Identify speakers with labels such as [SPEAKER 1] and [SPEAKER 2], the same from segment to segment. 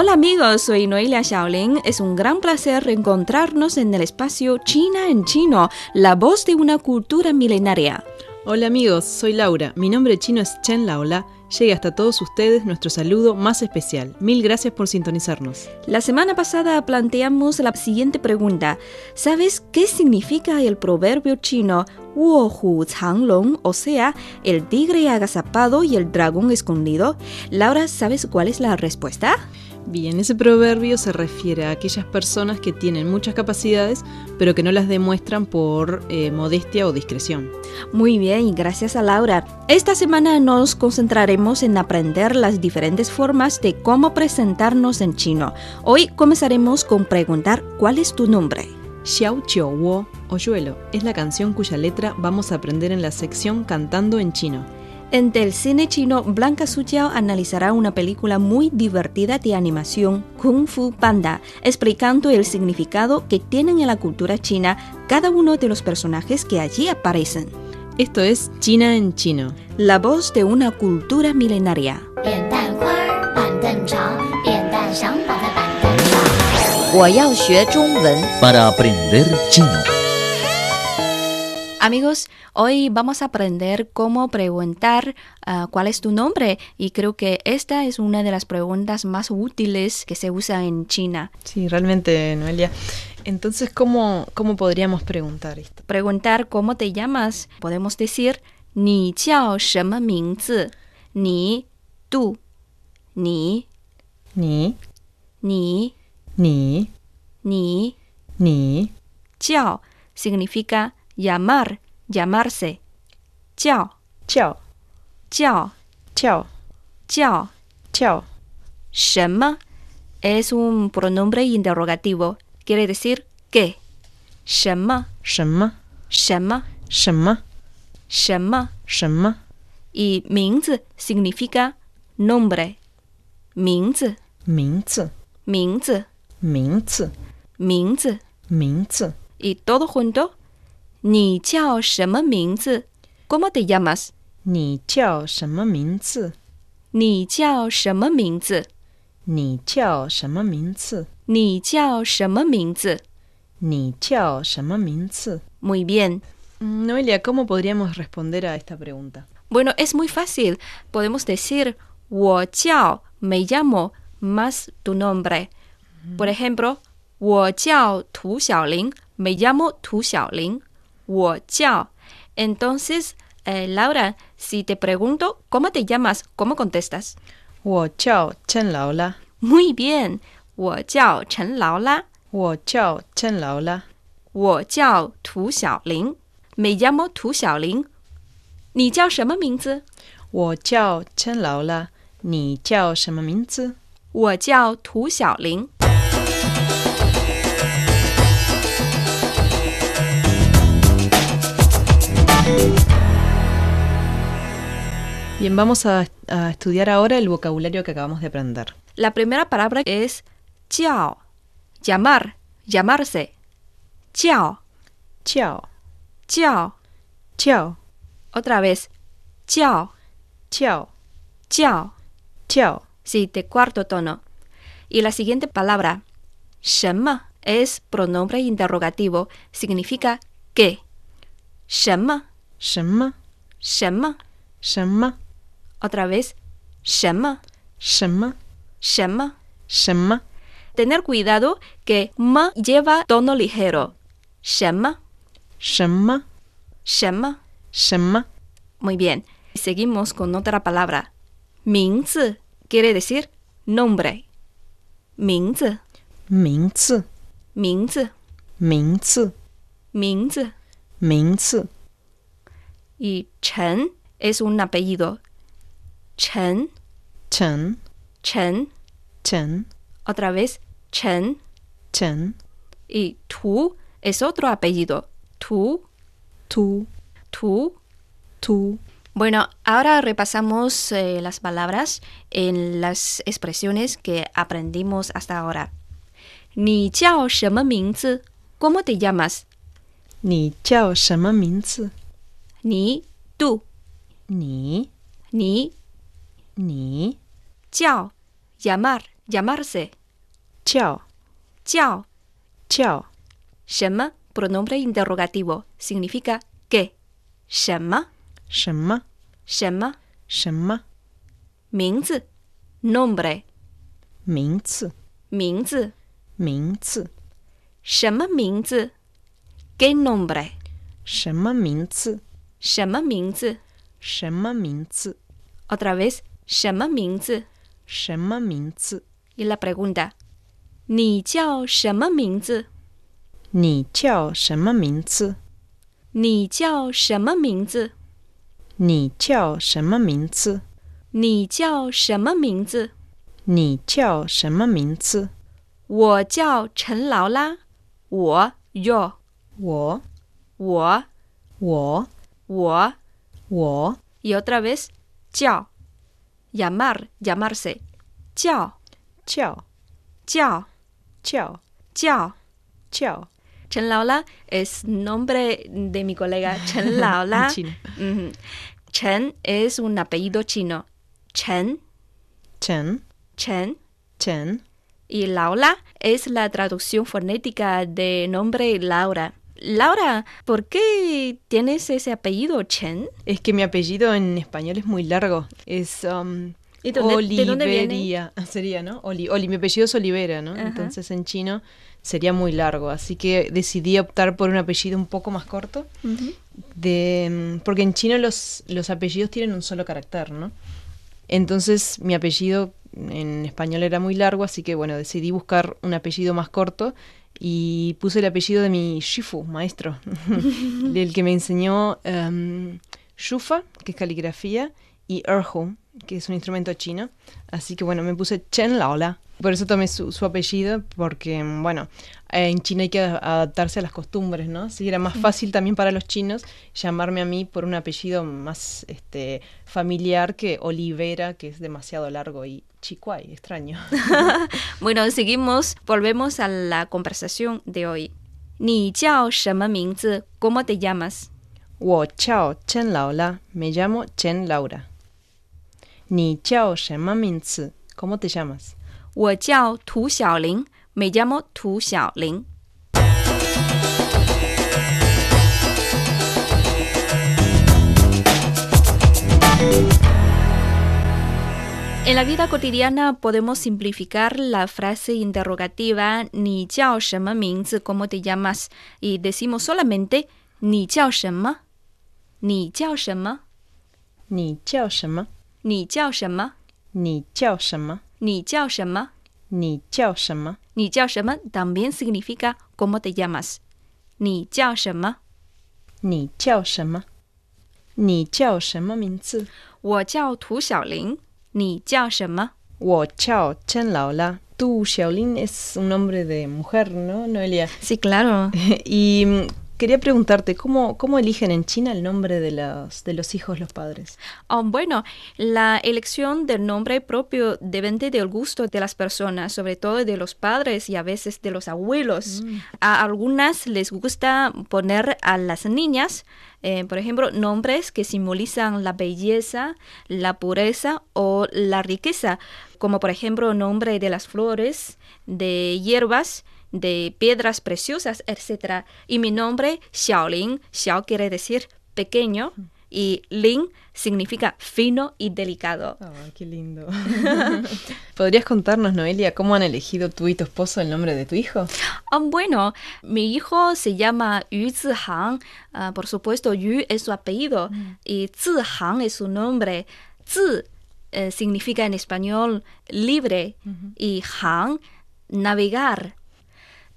[SPEAKER 1] Hola amigos, soy Noelia Shaolin. Es un gran placer reencontrarnos en el espacio China en chino, la voz de una cultura milenaria.
[SPEAKER 2] Hola amigos, soy Laura. Mi nombre chino es Chen Laola. Llega hasta todos ustedes nuestro saludo más especial. Mil gracias por sintonizarnos.
[SPEAKER 1] La semana pasada planteamos la siguiente pregunta. ¿Sabes qué significa el proverbio chino Wu Changlong, o sea, el tigre agazapado y el dragón escondido? Laura, ¿sabes cuál es la respuesta?
[SPEAKER 2] Bien, ese proverbio se refiere a aquellas personas que tienen muchas capacidades, pero que no las demuestran por eh, modestia o discreción.
[SPEAKER 1] Muy bien, gracias a Laura. Esta semana nos concentraremos en aprender las diferentes formas de cómo presentarnos en chino. Hoy comenzaremos con preguntar ¿cuál es tu nombre?
[SPEAKER 2] Xiao Chiu Wo, Oyuelo, es la canción cuya letra vamos a aprender en la sección Cantando en Chino.
[SPEAKER 1] En el cine chino, Blanca Suyao analizará una película muy divertida de animación, Kung Fu Panda, explicando el significado que tienen en la cultura china cada uno de los personajes que allí aparecen.
[SPEAKER 2] Esto es China en chino,
[SPEAKER 1] la voz de una cultura milenaria.
[SPEAKER 3] Para aprender chino.
[SPEAKER 1] Amigos, hoy vamos a aprender cómo preguntar ah, cuál es tu nombre y creo que esta es una de las preguntas más útiles que se usa en China.
[SPEAKER 2] Sí, realmente, Noelia. Entonces, ¿cómo, podríamos preguntar esto?
[SPEAKER 1] Preguntar cómo te llamas. Podemos decir, ni chao shema Ni, tú. Ni.
[SPEAKER 2] Ni.
[SPEAKER 1] Ni.
[SPEAKER 2] Ni.
[SPEAKER 1] Ni.
[SPEAKER 2] Ni.
[SPEAKER 1] Chao significa llamar, llamarse.
[SPEAKER 2] Chao,
[SPEAKER 1] chao,
[SPEAKER 2] chao,
[SPEAKER 1] chao,
[SPEAKER 2] chao,
[SPEAKER 1] chao. Shema es un pronombre interrogativo, quiere decir qué.
[SPEAKER 2] Shema, shema,
[SPEAKER 1] shema, shema,
[SPEAKER 2] shema, shema.
[SPEAKER 1] Y Mingzi significa nombre.
[SPEAKER 2] Mingzi, Mingzi,
[SPEAKER 1] Mingzi, Mingzi,
[SPEAKER 2] Mingzi, Mingzi.
[SPEAKER 1] Y todo junto 你叫什么名字？¿Cómo te llamas？
[SPEAKER 2] 你叫什么名字？
[SPEAKER 1] 你叫什么名字？
[SPEAKER 2] 你叫什么名字？
[SPEAKER 1] 你叫什么名字
[SPEAKER 2] 你叫什么名字
[SPEAKER 1] Muy bien.
[SPEAKER 2] Mm, Noelia, ¿cómo podríamos responder a esta pregunta?
[SPEAKER 1] Bueno, es muy fácil. Podemos decir 我叫 me llamo más tu nombre. Por ejemplo, 我叫涂小玲 me llamo Tu Xiaoling. 我叫 Entonces, eh, Laura, si te pregunto cómo te llamas, ¿cómo contestas?
[SPEAKER 2] 我叫陈劳拉，
[SPEAKER 1] Muy bien. 我叫陈劳拉。
[SPEAKER 2] 我叫陈劳拉，
[SPEAKER 1] 我叫涂小玲，me llamo 涂小玲。你叫什么名字？
[SPEAKER 2] 我叫陈劳拉，你叫什么名字？
[SPEAKER 1] 我叫涂小玲。
[SPEAKER 2] Bien, vamos a, estudiar ahora el vocabulario que acabamos de aprender.
[SPEAKER 1] La primera palabra es chao, llamar, llamarse. Chao.
[SPEAKER 2] Chao.
[SPEAKER 1] Chao.
[SPEAKER 2] Chao.
[SPEAKER 1] Otra vez. Chao.
[SPEAKER 2] Chao.
[SPEAKER 1] Chao.
[SPEAKER 2] Chao.
[SPEAKER 1] Sí, de cuarto tono. Y la siguiente palabra, shenme, es pronombre interrogativo, significa qué. Shenme Shema.
[SPEAKER 2] Shema. Shema.
[SPEAKER 1] Otra vez. Shema. Shema.
[SPEAKER 2] Shema. Shema.
[SPEAKER 1] Tener cuidado que ma lleva tono ligero. Shema. Shema.
[SPEAKER 2] Shema. Shema.
[SPEAKER 1] Muy bien. Seguimos con otra palabra. Mingzi quiere decir nombre.
[SPEAKER 2] Mingzi.
[SPEAKER 1] Mingzi. Mingzi.
[SPEAKER 2] Mingzi. Mingzi
[SPEAKER 1] y Chen es un apellido. Chen.
[SPEAKER 2] Chen.
[SPEAKER 1] Chen.
[SPEAKER 2] Chen.
[SPEAKER 1] Otra vez, Chen.
[SPEAKER 2] Chen.
[SPEAKER 1] Y Tu es otro apellido. Tu.
[SPEAKER 2] Tu.
[SPEAKER 1] Tu.
[SPEAKER 2] Tu.
[SPEAKER 1] Bueno, ahora repasamos eh, las palabras en las expresiones que aprendimos hasta ahora. Ni ¿Cómo te llamas?
[SPEAKER 2] Ni
[SPEAKER 1] 你 tú
[SPEAKER 2] 你
[SPEAKER 1] 你
[SPEAKER 2] 你
[SPEAKER 1] 叫 llamar llamarse
[SPEAKER 2] 叫
[SPEAKER 1] 叫
[SPEAKER 2] 叫
[SPEAKER 1] 什么 pronombre interrogativo significa qué 什么
[SPEAKER 2] 什么
[SPEAKER 1] 什么
[SPEAKER 2] 什么
[SPEAKER 1] 名字 nombre
[SPEAKER 2] 名字
[SPEAKER 1] 名字
[SPEAKER 2] 名字
[SPEAKER 1] 什么名字 qué nombre
[SPEAKER 2] 什么名字
[SPEAKER 1] 什么名字？
[SPEAKER 2] 什么名字
[SPEAKER 1] ？Otra vez 什么名字？
[SPEAKER 2] 什么名字
[SPEAKER 1] ？y la pregunta 你叫什么名字？
[SPEAKER 2] 你叫什么名字？
[SPEAKER 1] 你叫什么名字？
[SPEAKER 2] 你叫什么名字？
[SPEAKER 1] 你叫什么名字？
[SPEAKER 2] 你叫什么名字？
[SPEAKER 1] 我叫陈劳拉我 yo
[SPEAKER 2] 我
[SPEAKER 1] 我。
[SPEAKER 2] 我
[SPEAKER 1] 我
[SPEAKER 2] 我
[SPEAKER 1] y otra vez jiao. Llamar, llamarse. Jiao.
[SPEAKER 2] Jiao.
[SPEAKER 1] Jiao.
[SPEAKER 2] Jiao.
[SPEAKER 1] Jiao.
[SPEAKER 2] Jiao.
[SPEAKER 1] Chen Laola es nombre de mi colega Chen Laola. Chen es un apellido chino. Chen.
[SPEAKER 2] Chen.
[SPEAKER 1] Chen.
[SPEAKER 2] Chen.
[SPEAKER 1] Y Laola es la traducción fonética de nombre Laura. Laura, ¿por qué tienes ese apellido Chen?
[SPEAKER 2] Es que mi apellido en español es muy largo. Es um,
[SPEAKER 1] ¿Y dónde- de dónde viene?
[SPEAKER 2] Oliveria. Sería, ¿no? Oli, Oli, mi apellido es Olivera, ¿no?
[SPEAKER 1] Ajá.
[SPEAKER 2] Entonces en chino sería muy largo. Así que decidí optar por un apellido un poco más corto. de mm, porque en chino los, los apellidos tienen un solo carácter, ¿no? Entonces mi apellido en español era muy largo, así que bueno, decidí buscar un apellido más corto y puse el apellido de mi shifu, maestro, del que me enseñó em, shufa, que es caligrafía, y erhu, que es un instrumento chino. Así que bueno, me puse Chen Laola. Por eso tomé su, su apellido, porque bueno, eh, en China hay que adaptarse a las costumbres, ¿no? Así que era más fácil también para los chinos llamarme a mí por un apellido más este, familiar que Olivera, que es demasiado largo, y Chicuay, extraño.
[SPEAKER 1] bueno, seguimos, volvemos a la conversación de hoy. ¿Ni chao ¿Cómo te llamas?
[SPEAKER 2] Wo chao Chen Laura. Me llamo Chen Laura. Ni chao ¿Cómo te llamas?
[SPEAKER 1] Wo chao Tu Xiaoling. Me llamo Tu Xiaoling. En la vida cotidiana podemos simplificar la frase interrogativa 你叫什么名字 ¿Cómo te llamas? y decimos solamente 你叫什么?你叫什么?
[SPEAKER 2] 你叫什么?
[SPEAKER 1] 你叫什么?
[SPEAKER 2] 你叫什么?
[SPEAKER 1] 你叫什么?
[SPEAKER 2] 你叫什么?
[SPEAKER 1] 你叫什么 también significa cómo te llamas. 你叫什么?
[SPEAKER 2] 你叫什么?你叫什么名字?
[SPEAKER 1] 我叫涂小玲。 你叫什么?
[SPEAKER 2] 我叫 Chen Laola. Tú, Xiaolin, es un nombre de mujer, ¿no, Noelia?
[SPEAKER 1] Sí, claro.
[SPEAKER 2] y mm, quería preguntarte, ¿cómo, ¿cómo eligen en China el nombre de los, de los hijos los padres?
[SPEAKER 1] Oh, bueno, la elección del nombre propio depende del gusto de las personas, sobre todo de los padres y a veces de los abuelos. A algunas les gusta poner a las niñas, eh, por ejemplo, nombres que simbolizan la belleza, la pureza o la riqueza, como por ejemplo nombre de las flores, de hierbas, de piedras preciosas, etc. Y mi nombre, Xiaolin, Xiao quiere decir pequeño y Lin significa fino y delicado.
[SPEAKER 2] Ay, qué lindo. ¿Podrías contarnos, Noelia, cómo han elegido tú y tu esposo el nombre de tu hijo?
[SPEAKER 1] Ah, bueno, mi hijo se llama Yu Zihang. Ah, por supuesto, Yu es su apellido y Zihang es su nombre. Zi eh, significa en español libre y Hang navegar.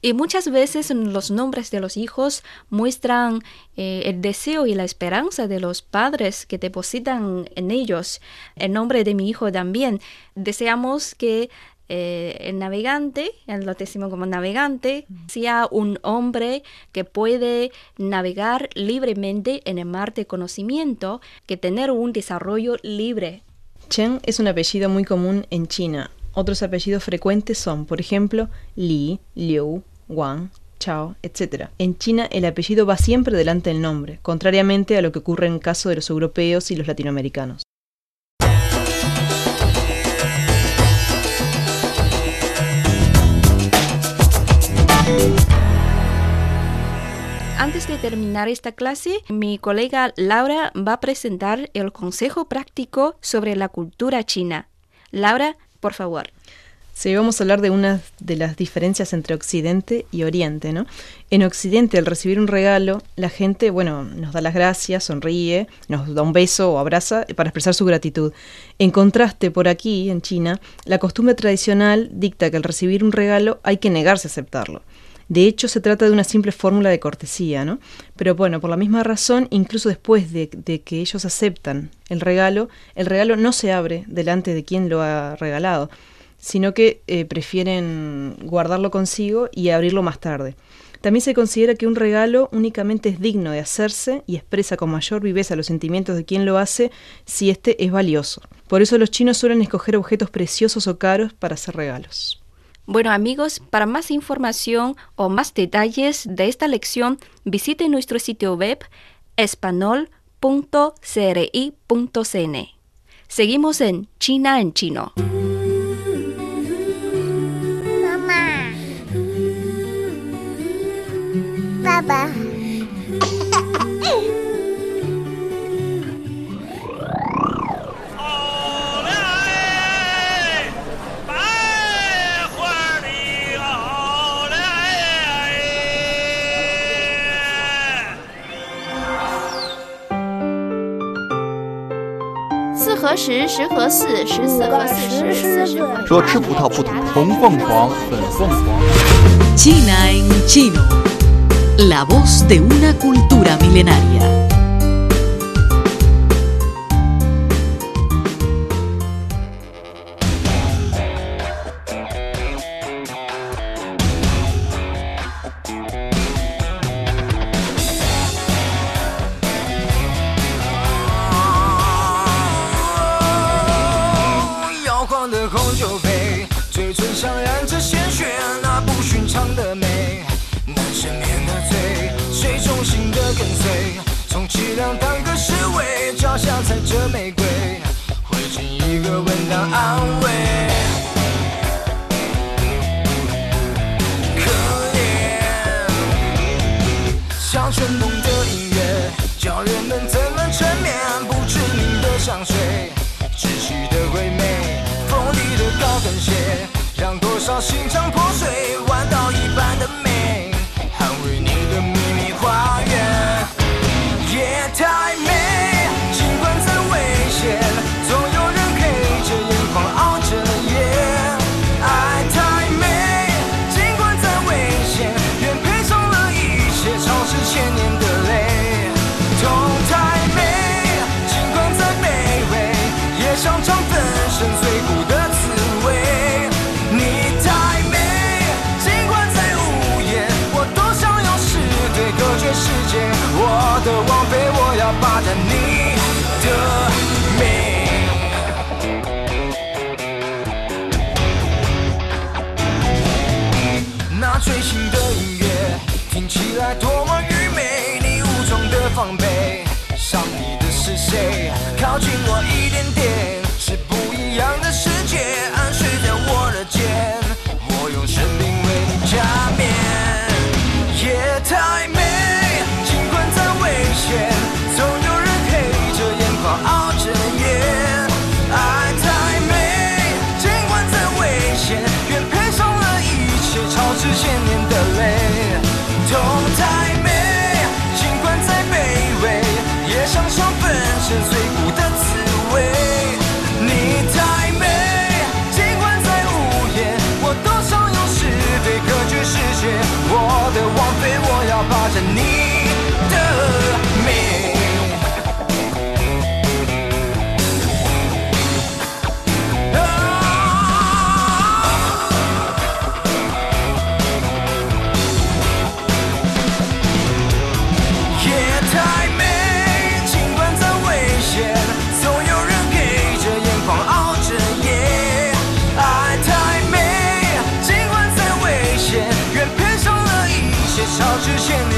[SPEAKER 1] Y muchas veces los nombres de los hijos muestran eh, el deseo y la esperanza de los padres que depositan en ellos. El nombre de mi hijo también. Deseamos que eh, el navegante, lo decimos como navegante, sea un hombre que puede navegar libremente en el mar de conocimiento, que tener un desarrollo libre.
[SPEAKER 2] Chen es un apellido muy común en China. Otros apellidos frecuentes son, por ejemplo, Li, Liu, Wang, Chao, etc. En China el apellido va siempre delante del nombre, contrariamente a lo que ocurre en el caso de los europeos y los latinoamericanos.
[SPEAKER 1] Antes de terminar esta clase, mi colega Laura va a presentar el consejo práctico sobre la cultura china. Laura, por favor.
[SPEAKER 2] Sí, vamos a hablar de una de las diferencias entre Occidente y Oriente, ¿no? En Occidente, al recibir un regalo, la gente, bueno, nos da las gracias, sonríe, nos da un beso o abraza para expresar su gratitud. En contraste, por aquí, en China, la costumbre tradicional dicta que al recibir un regalo hay que negarse a aceptarlo. De hecho, se trata de una simple fórmula de cortesía, ¿no? Pero bueno, por la misma razón, incluso después de, que ellos aceptan el regalo, el regalo no se abre delante de quien lo ha regalado, sino que eh, prefieren guardarlo consigo y abrirlo más tarde. También se considera que un regalo únicamente es digno de hacerse y expresa con mayor viveza los sentimientos de quien lo hace si éste es valioso. Por eso los chinos suelen escoger objetos preciosos o caros para hacer regalos.
[SPEAKER 1] Bueno amigos, para más información o más detalles de esta lección, visite nuestro sitio web espanol.cri.cn. Seguimos en China en chino.
[SPEAKER 4] Papá.
[SPEAKER 5] 好嘞，百花的好嘞。
[SPEAKER 6] 四合十，十合四，十四合四十，四十合
[SPEAKER 3] 说吃葡萄不吐红凤凰，粉凤凰。
[SPEAKER 7] La voz de una cultura milenaria.
[SPEAKER 8] 跟随，从凄凉当个侍卫，脚下踩着玫瑰，回敬一个吻当安慰。可怜，像旋动的音乐，叫人们怎么沉眠？不知名的香水，窒息的鬼魅，锋利的高跟鞋，让多少心肠信我一点点。
[SPEAKER 7] 保持现状。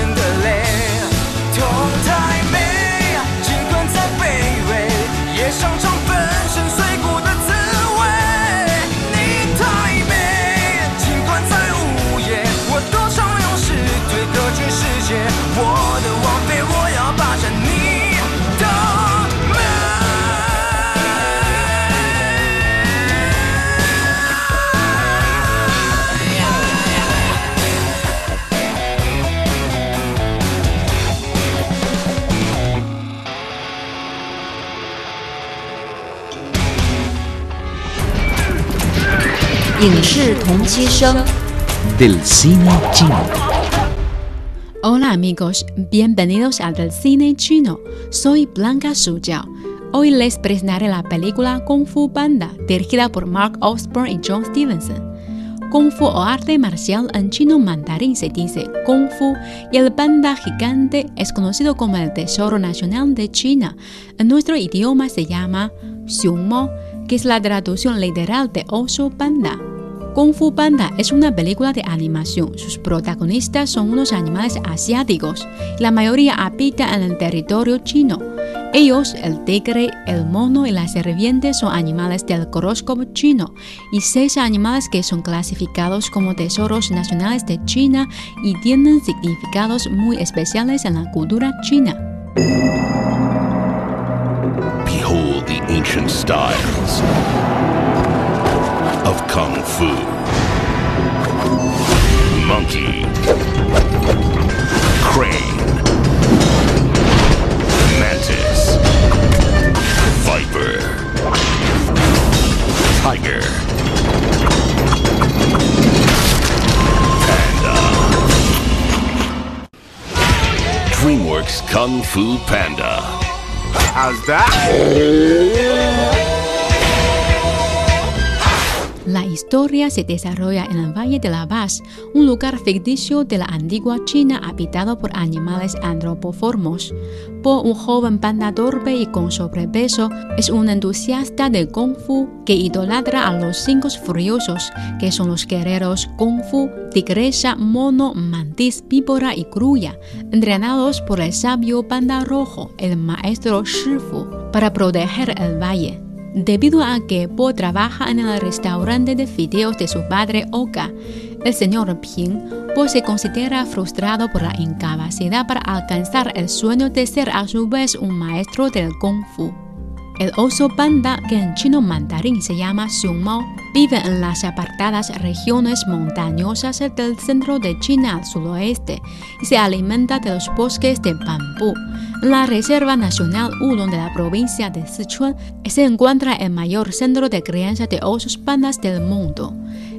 [SPEAKER 3] Del cine chino.
[SPEAKER 9] Hola amigos, bienvenidos a Del Cine Chino. Soy Blanca Suyao. Hoy les presentaré la película Kung Fu Panda, dirigida por Mark Osborne y John Stevenson. Kung Fu o arte marcial en chino mandarín se dice Kung Fu y el panda gigante es conocido como el tesoro nacional de China. En nuestro idioma se llama Xiong Mo, que es la traducción literal de oso panda. Kung Fu Panda es una película de animación. Sus protagonistas son unos animales asiáticos. La mayoría habita en el territorio chino. Ellos, el tigre, el mono y la serpiente son animales del horóscopo chino y seis animales que son clasificados como tesoros nacionales de China y tienen significados muy especiales en la cultura china.
[SPEAKER 10] Behold the ancient styles of Kung Fu. Monkey. Crane. Mantis. Viper. Tiger. Panda. DreamWorks Kung Fu Panda.
[SPEAKER 8] How's that?
[SPEAKER 9] Historia se desarrolla en el Valle de la Paz, un lugar ficticio de la antigua China habitado por animales antropoformos. Po, un joven panda torpe y con sobrepeso, es un entusiasta del Kung Fu que idolatra a los cinco furiosos, que son los guerreros Kung Fu, tigresa, mono, mantis, víbora y grulla, entrenados por el sabio panda rojo, el maestro Shifu, para proteger el valle. Debido a que Po trabaja en el restaurante de fideos de su padre Oka, el señor Ping, Po se considera frustrado por la incapacidad para alcanzar el sueño de ser a su vez un maestro del Kung Fu. El oso panda, que en chino mandarín se llama Xiong Mao, vive en las apartadas regiones montañosas del centro de China al suroeste y se alimenta de los bosques de bambú. En la Reserva Nacional 1 de la provincia de Sichuan se encuentra el mayor centro de crianza de osos pandas del mundo.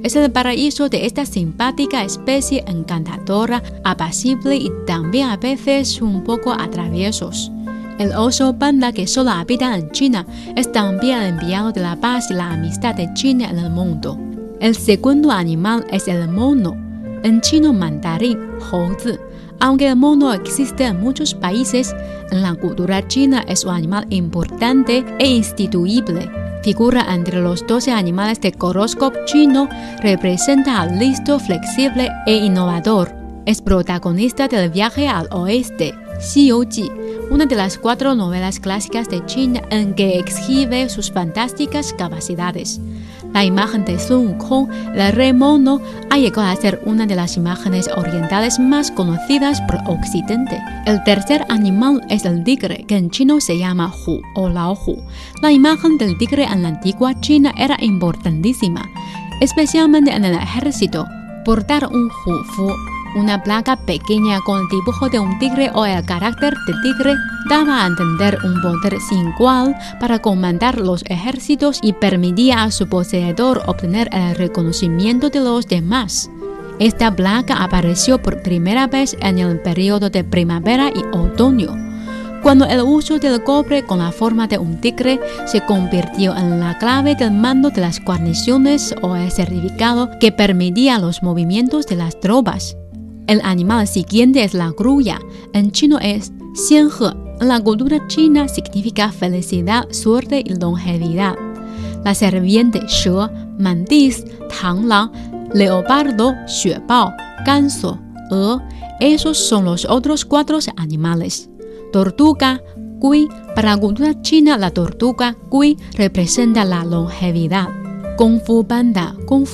[SPEAKER 9] Es el paraíso de esta simpática especie encantadora, apacible y también a veces un poco atraviesos. El oso panda que solo habita en China es también el enviado de la paz y la amistad de China en el mundo. El segundo animal es el mono, en chino mandarín, Houzi. Aunque el mono existe en muchos países, en la cultura china es un animal importante e instituible. Figura entre los 12 animales de horóscopo chino, representa al listo, flexible e innovador. Es protagonista del viaje al oeste, Xi Ji, una de las cuatro novelas clásicas de China en que exhibe sus fantásticas capacidades. La imagen de Sun Wukong, el rey mono, ha llegado a ser una de las imágenes orientales más conocidas por Occidente. El tercer animal es el tigre, que en chino se llama Hu o Lao Hu. La imagen del tigre en la antigua China era importantísima, especialmente en el ejército. Portar un Hu Fu una placa pequeña con el dibujo de un tigre o el carácter de tigre daba a entender un poder sin igual para comandar los ejércitos y permitía a su poseedor obtener el reconocimiento de los demás. Esta placa apareció por primera vez en el periodo de primavera y otoño, cuando el uso del cobre con la forma de un tigre se convirtió en la clave del mando de las guarniciones o el certificado que permitía los movimientos de las tropas. El animal siguiente es la grulla. En chino es xianhe. La cultura china significa felicidad, suerte y longevidad. La serpiente she, mantis, tanglang, leopardo, xuebao, ganso, e Esos son los otros cuatro animales. Tortuga, Gui. Para la cultura china, la tortuga Gui representa la longevidad. Kung Fu Panda, Kung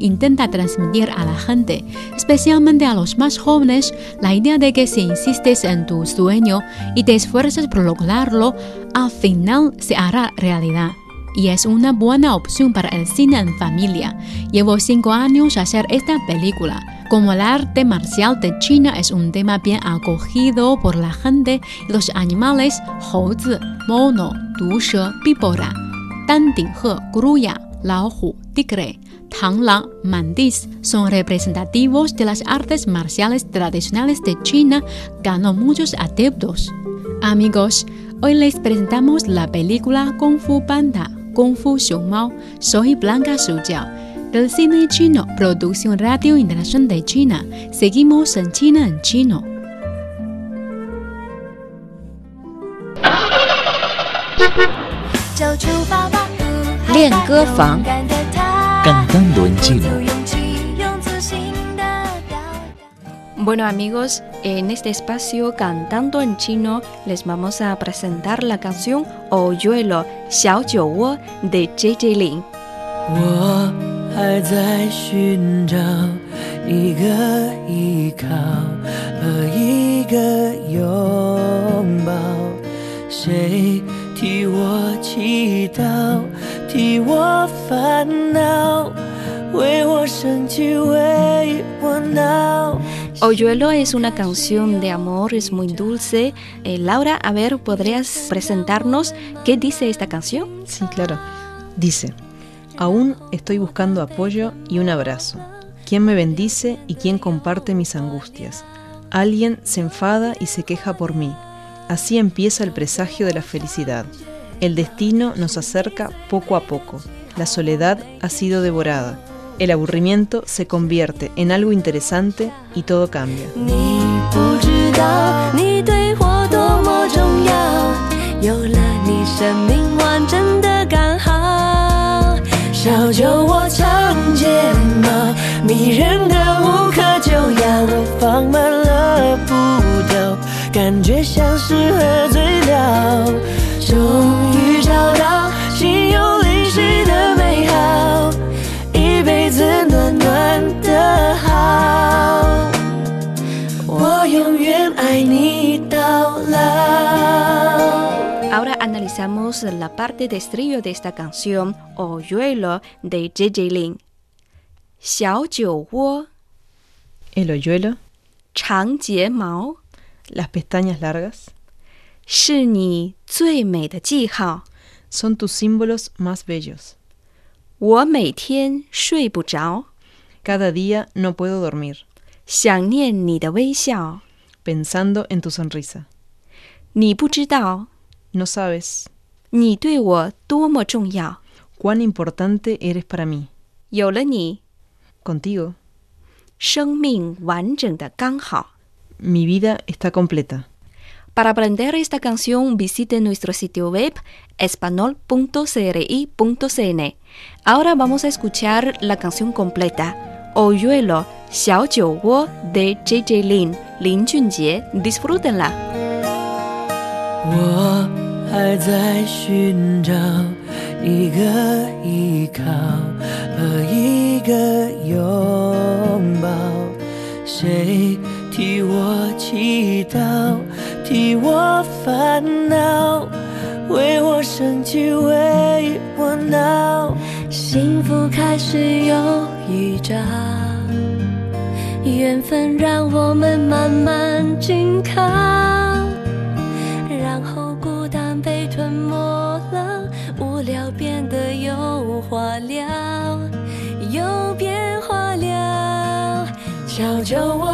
[SPEAKER 9] intenta transmitir a la gente, especialmente a los más jóvenes, la idea de que si insistes en tu sueño y te esfuerzas por lograrlo, al final se hará realidad. Y es una buena opción para el cine en familia. Llevo cinco años a hacer esta película. Como el arte marcial de China es un tema bien acogido por la gente los animales, mono, dushe, víbora, Dandinghe, grulla, Laohu, tigre, Tanglang, mantis son representativos de las artes marciales tradicionales de China, ganó muchos adeptos. Amigos, hoy les presentamos la película Kung Fu Panda, Kung Fu Xiongmao. Soy Blanca Sujiao. Del cine chino, producción Radio Internacional de China. Seguimos en China en chino.
[SPEAKER 11] 练歌房
[SPEAKER 3] Cantando en chino.
[SPEAKER 4] 有勇气，用自信的表达。
[SPEAKER 1] Bueno amigos, en este espacio Cantando en Chino les vamos a presentar la canción Oyuelo, Xiao Jiu Wo de JJ Lin.
[SPEAKER 12] 我还在寻找一个依靠和一个拥抱，谁替我祈祷， 替我烦恼，为我生气，为我闹。
[SPEAKER 1] Oyuelo es una canción de amor, es muy dulce. Eh, Laura, a ver, ¿podrías presentarnos qué dice esta canción?
[SPEAKER 2] Sí, claro. Dice, aún estoy buscando apoyo y un abrazo. ¿Quién me bendice y quién comparte mis angustias? Alguien se enfada y se queja por mí. Así empieza el presagio de la felicidad. El destino nos acerca poco a poco. La soledad ha sido devorada. El aburrimiento se convierte en algo interesante y todo cambia.
[SPEAKER 12] 你不知道你对我多么重要，有了你，生命完整的刚好。小酒窝长睫毛，迷人的无可救药，我放慢了步调，感觉像是喝醉了。终于找到心有灵犀的美好，一辈子暖暖的好。我永远爱你到老。
[SPEAKER 1] Ahora analizamos la parte de estribillo de esta canción Oyuelo de JJ Lin. Xiao Jiu Wo,
[SPEAKER 2] El hoyuelo,
[SPEAKER 1] Chang Jie Mao,
[SPEAKER 2] las pestañas largas,
[SPEAKER 1] 是你最美的记号。
[SPEAKER 2] son tus símbolos más bellos.
[SPEAKER 1] 我每天睡不着，
[SPEAKER 2] Cada día no puedo dormir,
[SPEAKER 1] 想念你的微笑。
[SPEAKER 2] pensando en tu sonrisa.
[SPEAKER 1] 你不知道，
[SPEAKER 2] No sabes
[SPEAKER 1] 你对我多么重要。
[SPEAKER 2] cuán importante eres para mí.
[SPEAKER 1] 有了你，
[SPEAKER 2] Contigo,
[SPEAKER 1] 生命完整的刚好。
[SPEAKER 2] mi vida está completa.
[SPEAKER 1] Para aprender esta canción, visite nuestro sitio web espanol.cri.cn. Ahora vamos a escuchar la canción completa. Oyuelo, Xiao Jiu Wo de JJ Lin, Lin Junjie. Disfrútenla.
[SPEAKER 12] 我还在寻找一个依靠和一个拥抱，谁 替我祈祷，替我烦恼，为我生气，为我闹。幸福开始有预兆，缘分让我们慢慢紧靠。然后孤单被吞没了，无聊变得有话聊，有变化了。小酒窝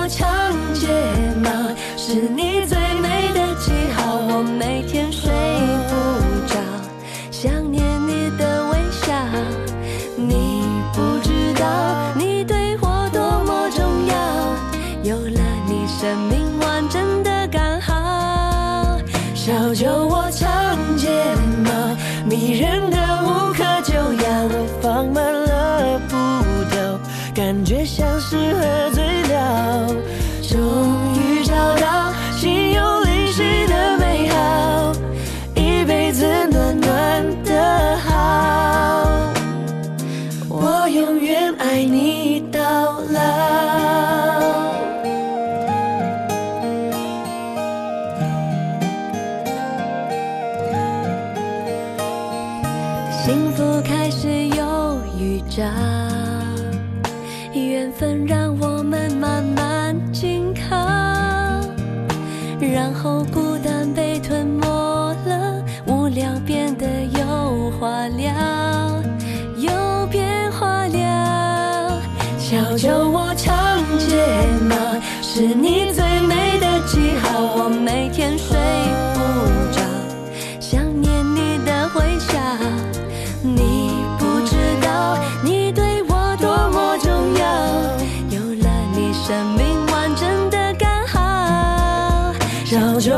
[SPEAKER 12] 生命完整的刚好。小酒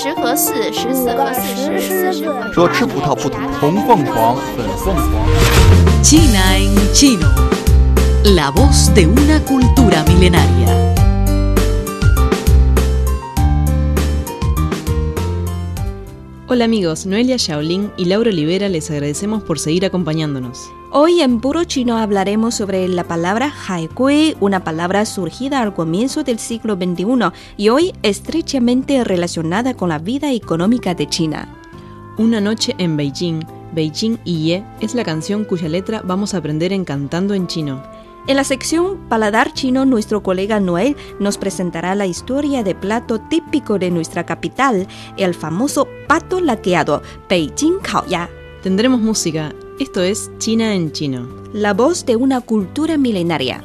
[SPEAKER 6] 十，十合四，十四合四，十四十合
[SPEAKER 3] 说吃葡萄不吐红凤凰，粉凤凰。
[SPEAKER 7] China en chino. La voz de una cultura milenaria.
[SPEAKER 2] Hola amigos, Noelia Shaolin y Laura Olivera les agradecemos por seguir acompañándonos.
[SPEAKER 1] Hoy en Puro Chino hablaremos sobre la palabra haikui, una palabra surgida al comienzo del siglo XXI y hoy estrechamente relacionada con la vida económica de China.
[SPEAKER 2] Una noche en Beijing, Beijing Ye es la canción cuya letra vamos a aprender en Cantando en Chino.
[SPEAKER 1] En la sección Paladar Chino, nuestro colega Noel nos presentará la historia de plato típico de nuestra capital, el famoso pato laqueado, Beijing Kaoya.
[SPEAKER 2] Tendremos música, esto es China en Chino.
[SPEAKER 1] La voz de una cultura milenaria.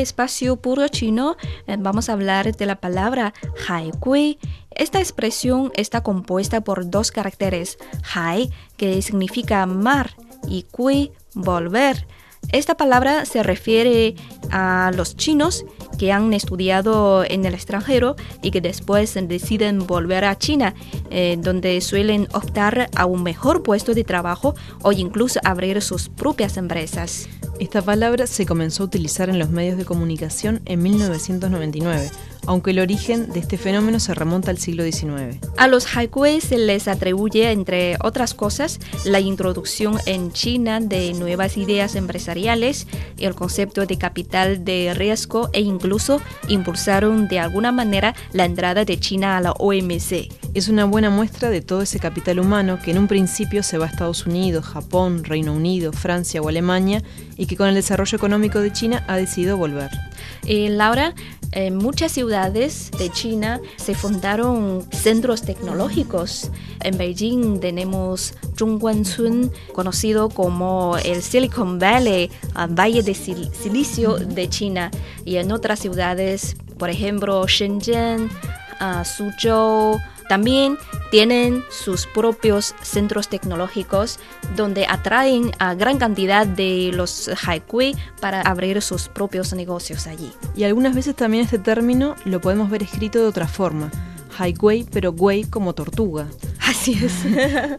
[SPEAKER 1] Este espacio puro chino eh, vamos a hablar de la palabra hai kui. Esta expresión está compuesta por dos caracteres, hai, que significa mar, y kui, volver. Esta palabra se refiere a los chinos que han estudiado en el extranjero y que después deciden volver a China, eh, donde suelen optar a un mejor puesto de trabajo o incluso abrir sus propias empresas.
[SPEAKER 2] Esta palabra se comenzó a utilizar en los medios de comunicación en 1999, aunque el origen de este fenómeno se remonta al siglo XIX.
[SPEAKER 1] A los haikui se les atribuye, entre otras cosas, la introducción en China de nuevas ideas empresariales, el concepto de capital de riesgo e incluso impulsaron de alguna manera la entrada de China a la OMC.
[SPEAKER 2] Es una buena muestra de todo ese capital humano que en un principio se va a Estados Unidos, Japón, Reino Unido, Francia o Alemania y que con el desarrollo económico de China ha decidido volver.
[SPEAKER 1] Eh, Laura, en muchas ciudades de China se fundaron centros tecnológicos. En Beijing tenemos Zhongguancun, conocido como el Silicon Valley, ah, Valle de Sil- Silicio de China. Y en otras ciudades, por ejemplo, Shenzhen, ah, Suzhou, también tienen sus propios centros tecnológicos donde atraen a gran cantidad de los haikui para abrir sus propios negocios allí.
[SPEAKER 2] Y algunas veces también este término lo podemos ver escrito de otra forma. Haikwei, pero Wei como tortuga.
[SPEAKER 1] Así es.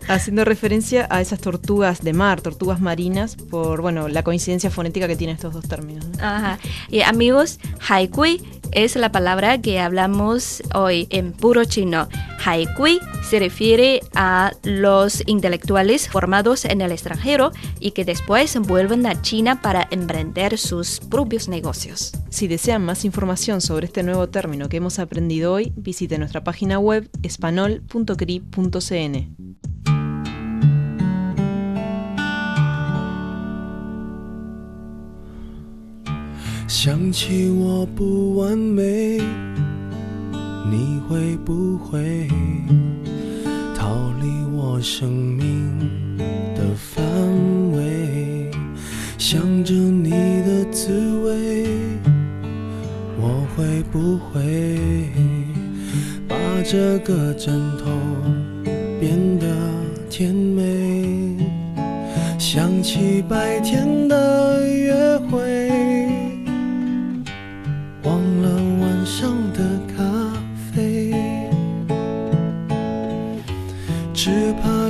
[SPEAKER 2] Haciendo referencia a esas tortugas de mar, tortugas marinas, por bueno, la coincidencia fonética que tienen estos dos términos. ¿no?
[SPEAKER 1] Ajá. Y amigos, haikui es la palabra que hablamos hoy en puro chino. Haikui se refiere a los intelectuales formados en el extranjero y que después vuelven a China para emprender sus propios negocios.
[SPEAKER 2] Si desean más información sobre este nuevo término que hemos aprendido hoy, visite nuestra página web espanol.cri.cn.
[SPEAKER 13] 想起我不完美，你会不会逃离我生命的范围？想着你的滋味，我会不会把这个枕头变得甜美，想起白天的约会，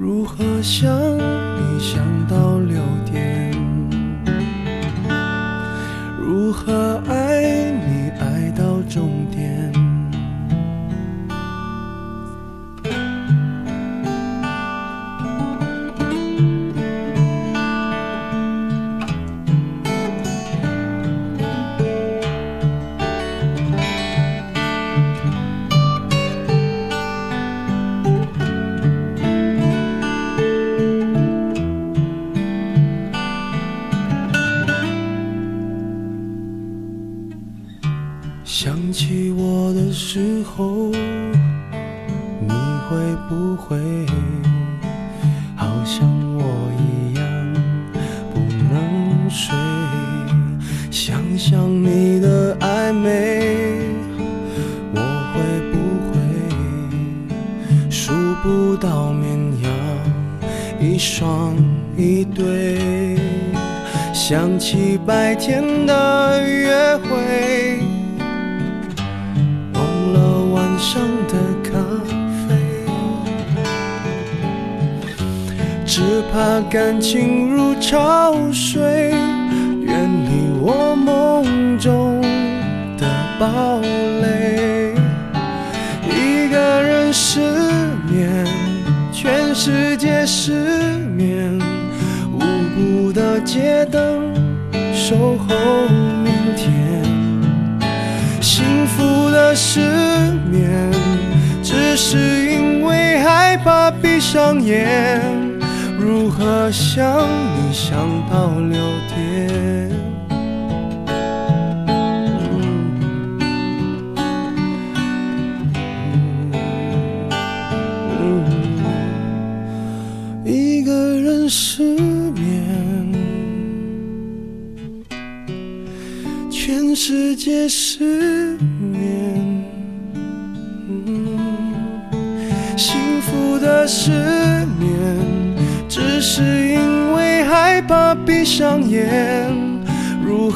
[SPEAKER 13] 如何想你想到六点？如何爱你爱到终点？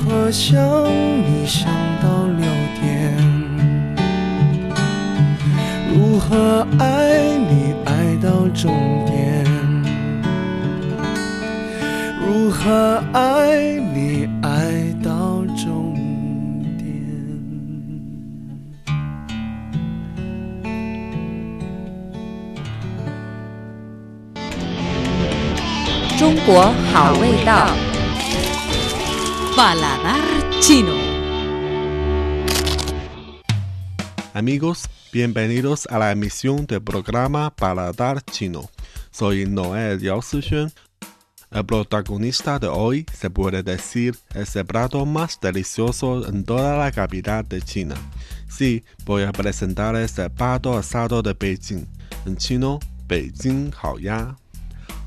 [SPEAKER 13] 何想你想到六点？如何爱你爱到终点？如何爱你爱到终点？
[SPEAKER 7] 中国好味道。Paladar chino.
[SPEAKER 14] Amigos, bienvenidos a la emisión del programa Paladar Chino. Soy Noel Yao Sixuan. El protagonista de hoy se puede decir es el plato más delicioso en toda la capital de China. Sí, voy a presentar este pato asado de Beijing, en chino Beijing Haoya.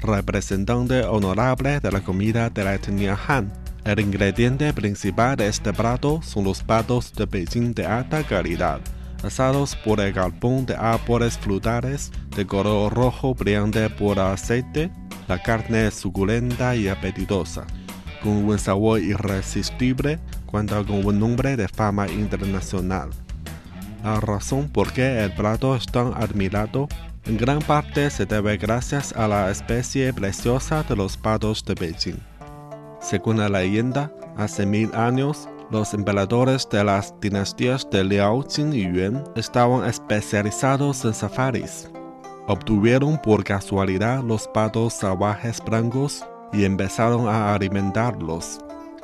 [SPEAKER 14] Representante honorable de la comida de la etnia Han. El ingrediente principal de este plato son los patos de Beijing de alta calidad, asados por el carbón de árboles frutales de color rojo brillante por aceite. La carne es suculenta y apetitosa, con un sabor irresistible, cuenta con un nombre de fama internacional. La razón por qué el plato es tan admirado en gran parte se debe gracias a la especie preciosa de los patos de Beijing. Según la leyenda, hace mil años, los emperadores de las dinastías de Liao, Qin y Yuan estaban especializados en safaris. Obtuvieron por casualidad los patos salvajes blancos y empezaron a alimentarlos.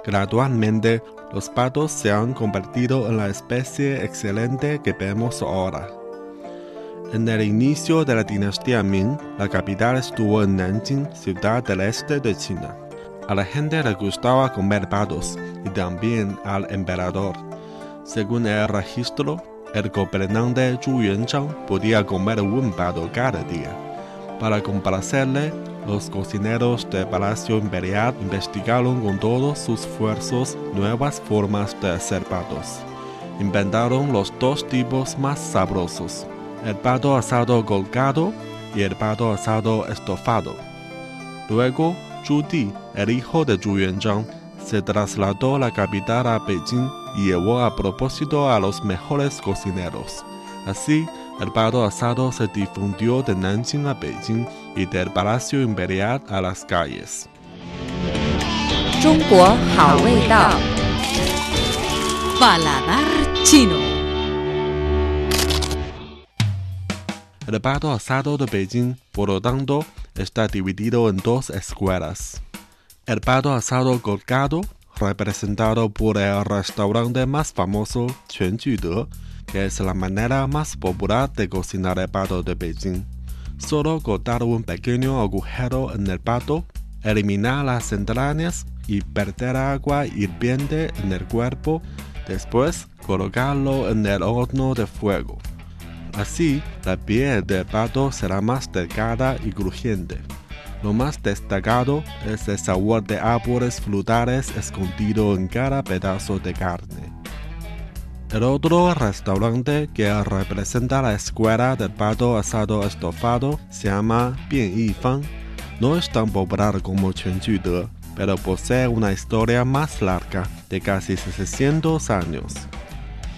[SPEAKER 14] Gradualmente, los patos se han convertido en la especie excelente que vemos ahora. En el inicio de la dinastía Ming, la capital estuvo en Nanjing, ciudad del este de China. A la gente le gustaba comer patos y también al emperador. Según el registro, el gobernante Zhu Yuanzhang podía comer un pato cada día. Para complacerle, los cocineros del Palacio Imperial investigaron con todos sus esfuerzos nuevas formas de hacer patos. Inventaron los dos tipos más sabrosos, el pato asado colgado y el pato asado estofado. Luego, Zhu Di, el hijo de Zhu Yuanzhang se trasladó a la capital a Beijing y llevó a propósito a los mejores cocineros. Así, el pato asado se difundió de Nanjing a Beijing y del Palacio Imperial a las calles.
[SPEAKER 7] Paladar chino.
[SPEAKER 14] El pato asado de Beijing, por lo tanto, está dividido en dos escuelas. El pato asado colgado, representado por el restaurante más famoso Quan De, que es la manera más popular de cocinar el pato de Beijing. Solo cortar un pequeño agujero en el pato, eliminar las entrañas y verter agua hirviente en el cuerpo, después colocarlo en el horno de fuego. Así, la piel del pato será más delgada y crujiente. Lo más destacado es el sabor de árboles frutales escondido en cada pedazo de carne. El otro restaurante que representa la escuela del pato asado estofado se llama Bien Yifang. No es tan popular como Chen De, pero posee una historia más larga, de casi 600 años.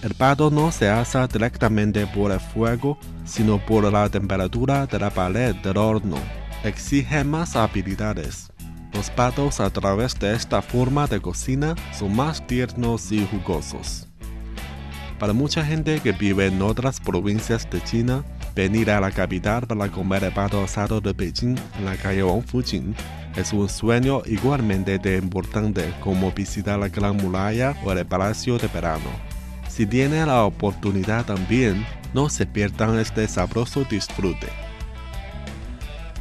[SPEAKER 14] El pato no se asa directamente por el fuego, sino por la temperatura de la pared del horno. Exige más habilidades. Los patos a través de esta forma de cocina son más tiernos y jugosos. Para mucha gente que vive en otras provincias de China, venir a la capital para comer el pato asado de Beijing en la calle Wangfujing es un sueño igualmente importante como visitar la Gran Muralla o el Palacio de Verano. Si tiene la oportunidad también, no se pierdan este sabroso disfrute.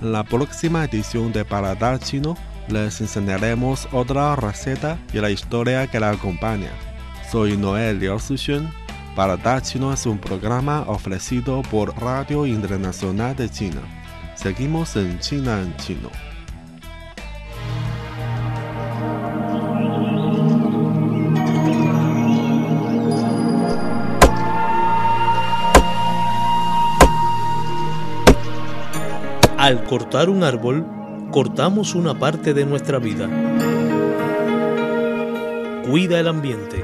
[SPEAKER 14] En la próxima edición de Paladar Chino les enseñaremos otra receta y la historia que la acompaña. Soy Noel Liao Sixuan. Paladar Chino es un programa ofrecido por Radio Internacional de China. Seguimos en China en Chino.
[SPEAKER 15] Al cortar un árbol, cortamos una parte de nuestra vida. Cuida el ambiente.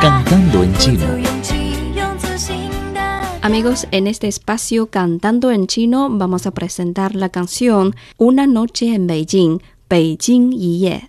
[SPEAKER 3] Cantando en chino.
[SPEAKER 1] Amigos, en este espacio Cantando en Chino vamos a presentar la canción Una noche en Beijing, Beijing Ye.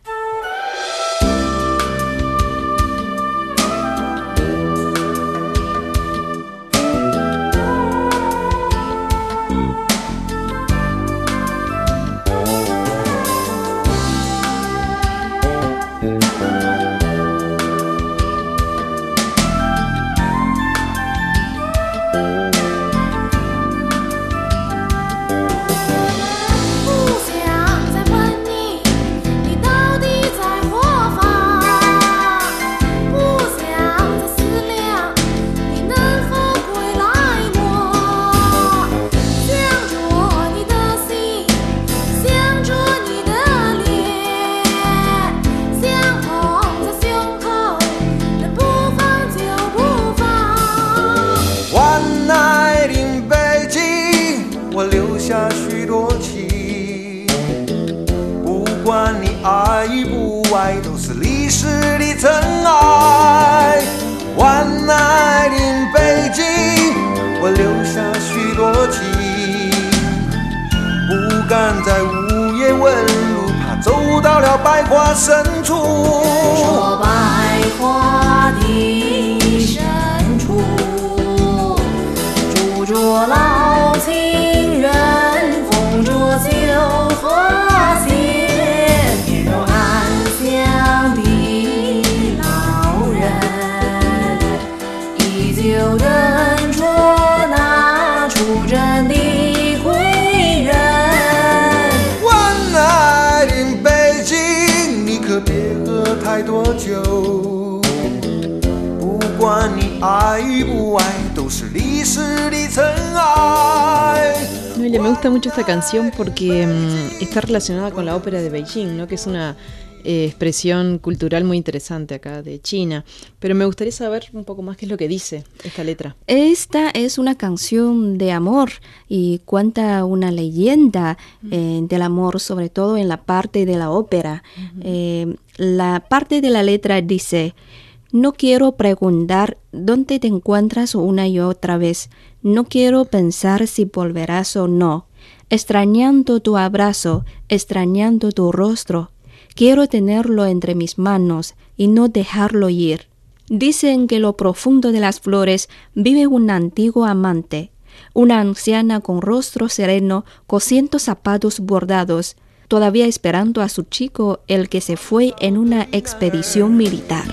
[SPEAKER 2] Canción porque mm, está relacionada con la ópera de Beijing, ¿no? que es una eh, expresión cultural muy interesante acá de China. Pero me gustaría saber un poco más qué es lo que dice esta letra.
[SPEAKER 1] Esta es una canción de amor y cuenta una leyenda eh, del amor, sobre todo en la parte de la ópera. Eh, la parte de la letra dice, no quiero preguntar dónde te encuentras una y otra vez, no quiero pensar si volverás o no, extrañando tu abrazo, extrañando tu rostro. Quiero tenerlo entre mis manos y no dejarlo ir. Dicen que en lo profundo de las flores vive un antiguo amante, una anciana con rostro sereno, cosiendo zapatos bordados, todavía esperando a su chico, el que se fue en una expedición militar.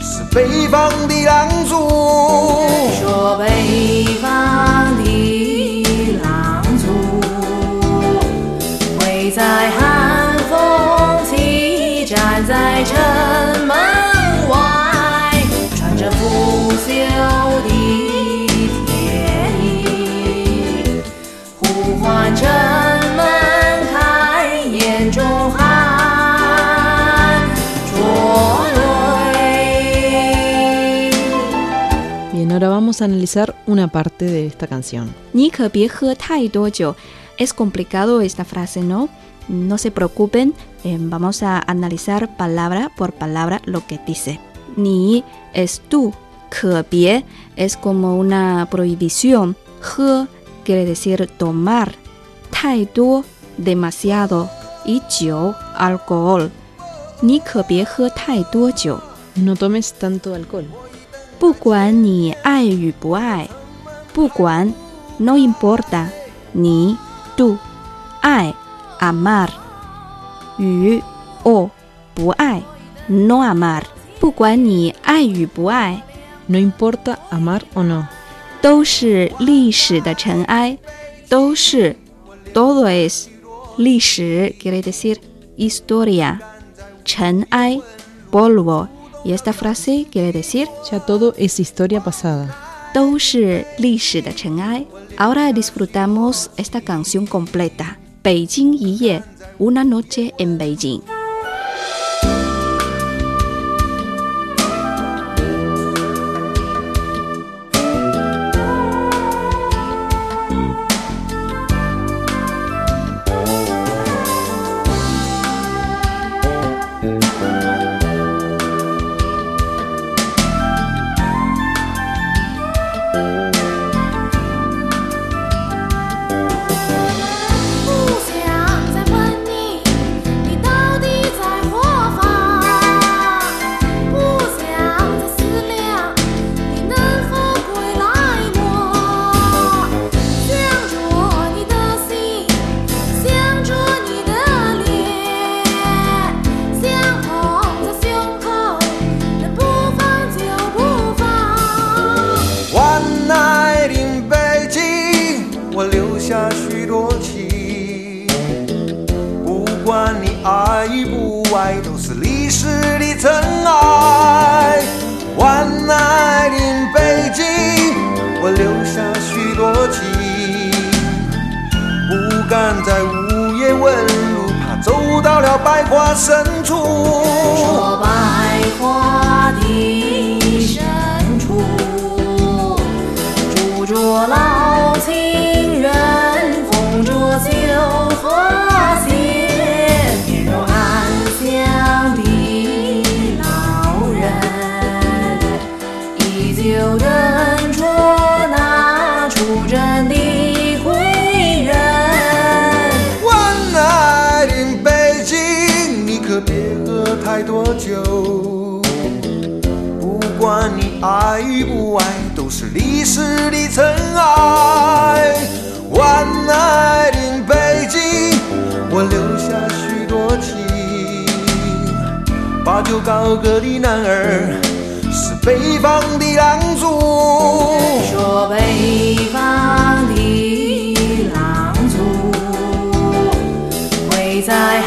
[SPEAKER 2] vamos a analizar una parte de esta canción.
[SPEAKER 1] Es complicado esta frase, ¿no? No se preocupen, eh, vamos a analizar palabra por palabra lo que dice. Ni es tú, ke es como una prohibición. He quiere decir tomar. Tai demasiado. Y jiu, alcohol. Ni tai.
[SPEAKER 2] No tomes tanto alcohol.
[SPEAKER 1] 不管你爱与不爱，不管 no importa 你 tú 爱 amar 与 o 不爱 no amar，不管你爱与不爱，
[SPEAKER 2] No importa amar o no.
[SPEAKER 1] 都是历史的尘埃，都是 todo es 历史 quiere decir historia，尘埃 polvo y esta frase quiere decir,
[SPEAKER 2] ya todo es historia pasada.
[SPEAKER 1] Ahora disfrutamos esta canción completa, Beijing Yiye, una noche en Beijing.
[SPEAKER 16] 爱与不爱，都是历史的尘埃。One night in 北京，我留下许多情。把酒高歌的男儿，是北方的狼族。
[SPEAKER 17] 说北方的狼族会在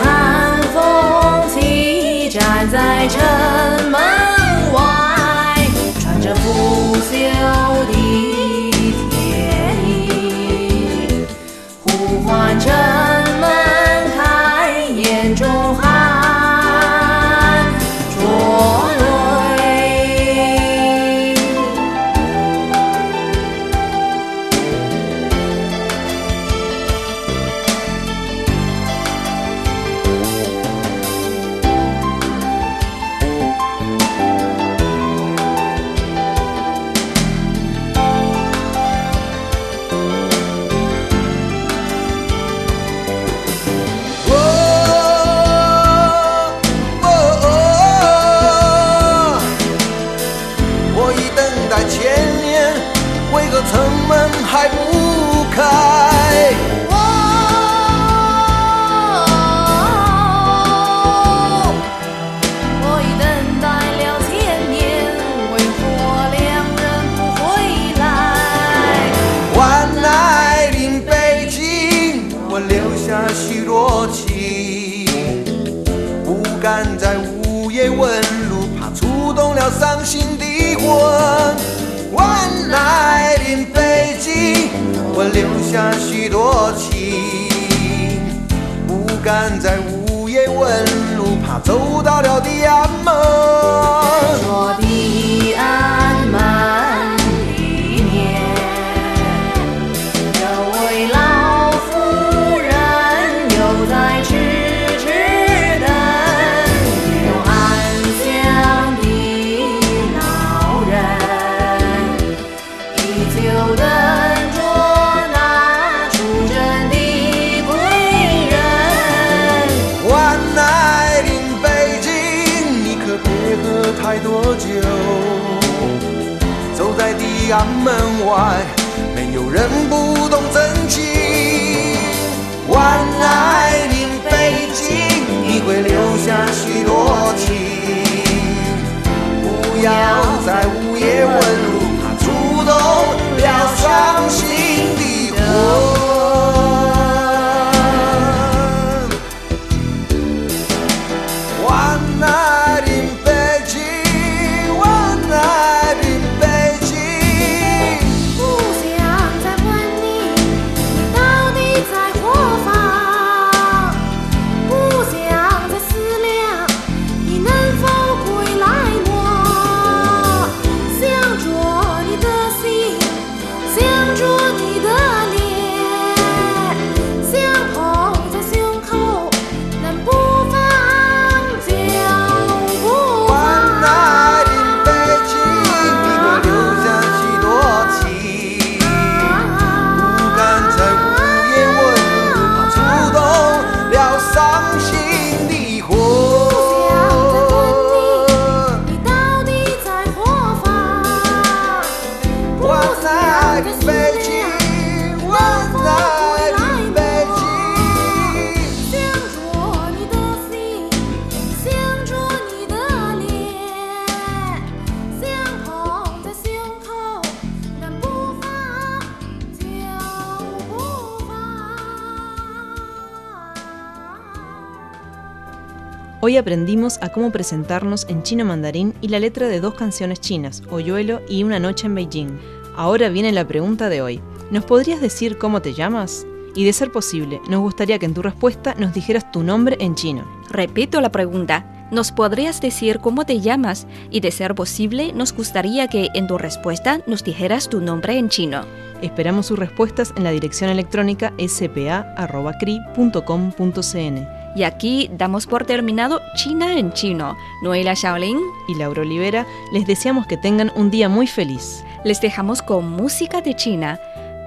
[SPEAKER 2] aprendimos a cómo presentarnos en chino mandarín y la letra de dos canciones chinas, Oyuelo y Una noche en Beijing. Ahora viene la pregunta de hoy. ¿Nos podrías decir cómo te llamas? Y de ser posible, nos gustaría que en tu respuesta nos dijeras tu nombre en chino.
[SPEAKER 1] Repito la pregunta. ¿Nos podrías decir cómo te llamas? Y de ser posible, nos gustaría que en tu respuesta nos dijeras tu nombre en chino.
[SPEAKER 2] Esperamos sus respuestas en la dirección electrónica spa.cri.com.cn.
[SPEAKER 1] Y aquí damos por terminado China en chino. Noela Shaolin
[SPEAKER 2] y Laura Olivera les deseamos que tengan un día muy feliz.
[SPEAKER 1] Les dejamos con música de China.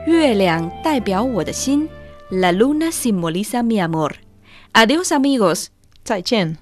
[SPEAKER 1] Yue La luna simboliza mi amor. Adiós amigos.
[SPEAKER 18] Zaijian.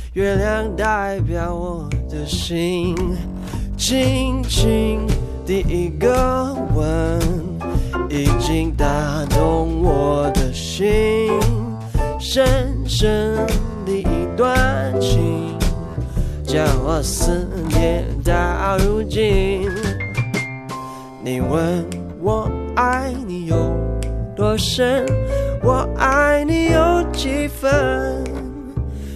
[SPEAKER 18] 月亮代表我的心。轻轻的一个吻，已经打动我的心。深深的一段情，将我思念到如今。你问我爱你有多深，我爱你有几分？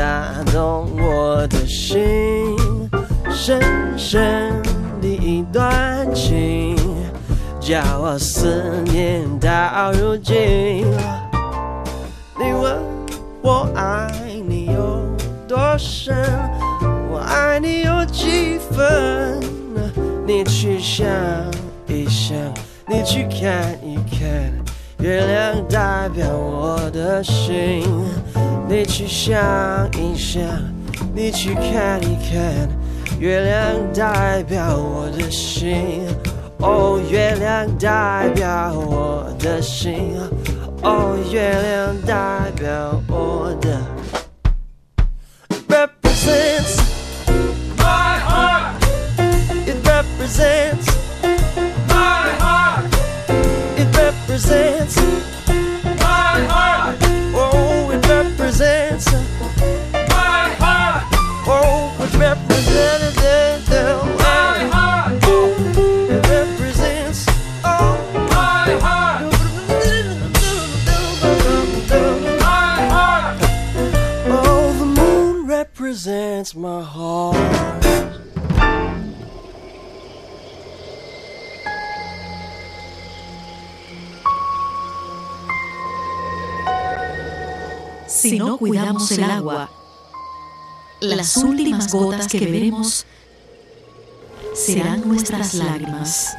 [SPEAKER 18] 打动我的心。深深的一段情，叫我思念到如今。你问我爱你有多深，我爱你有几分？你去想一想，你去看一看，月亮代表我的心。你去想一想，你去看一看，月亮代表我的心。哦，月亮代表我的心。哦，月亮代表我的。Represents my heart. It represents my heart. It represents represents my heart.
[SPEAKER 7] Si no cuidamos el agua, las últimas gotas que beberemos serán nuestras lágrimas.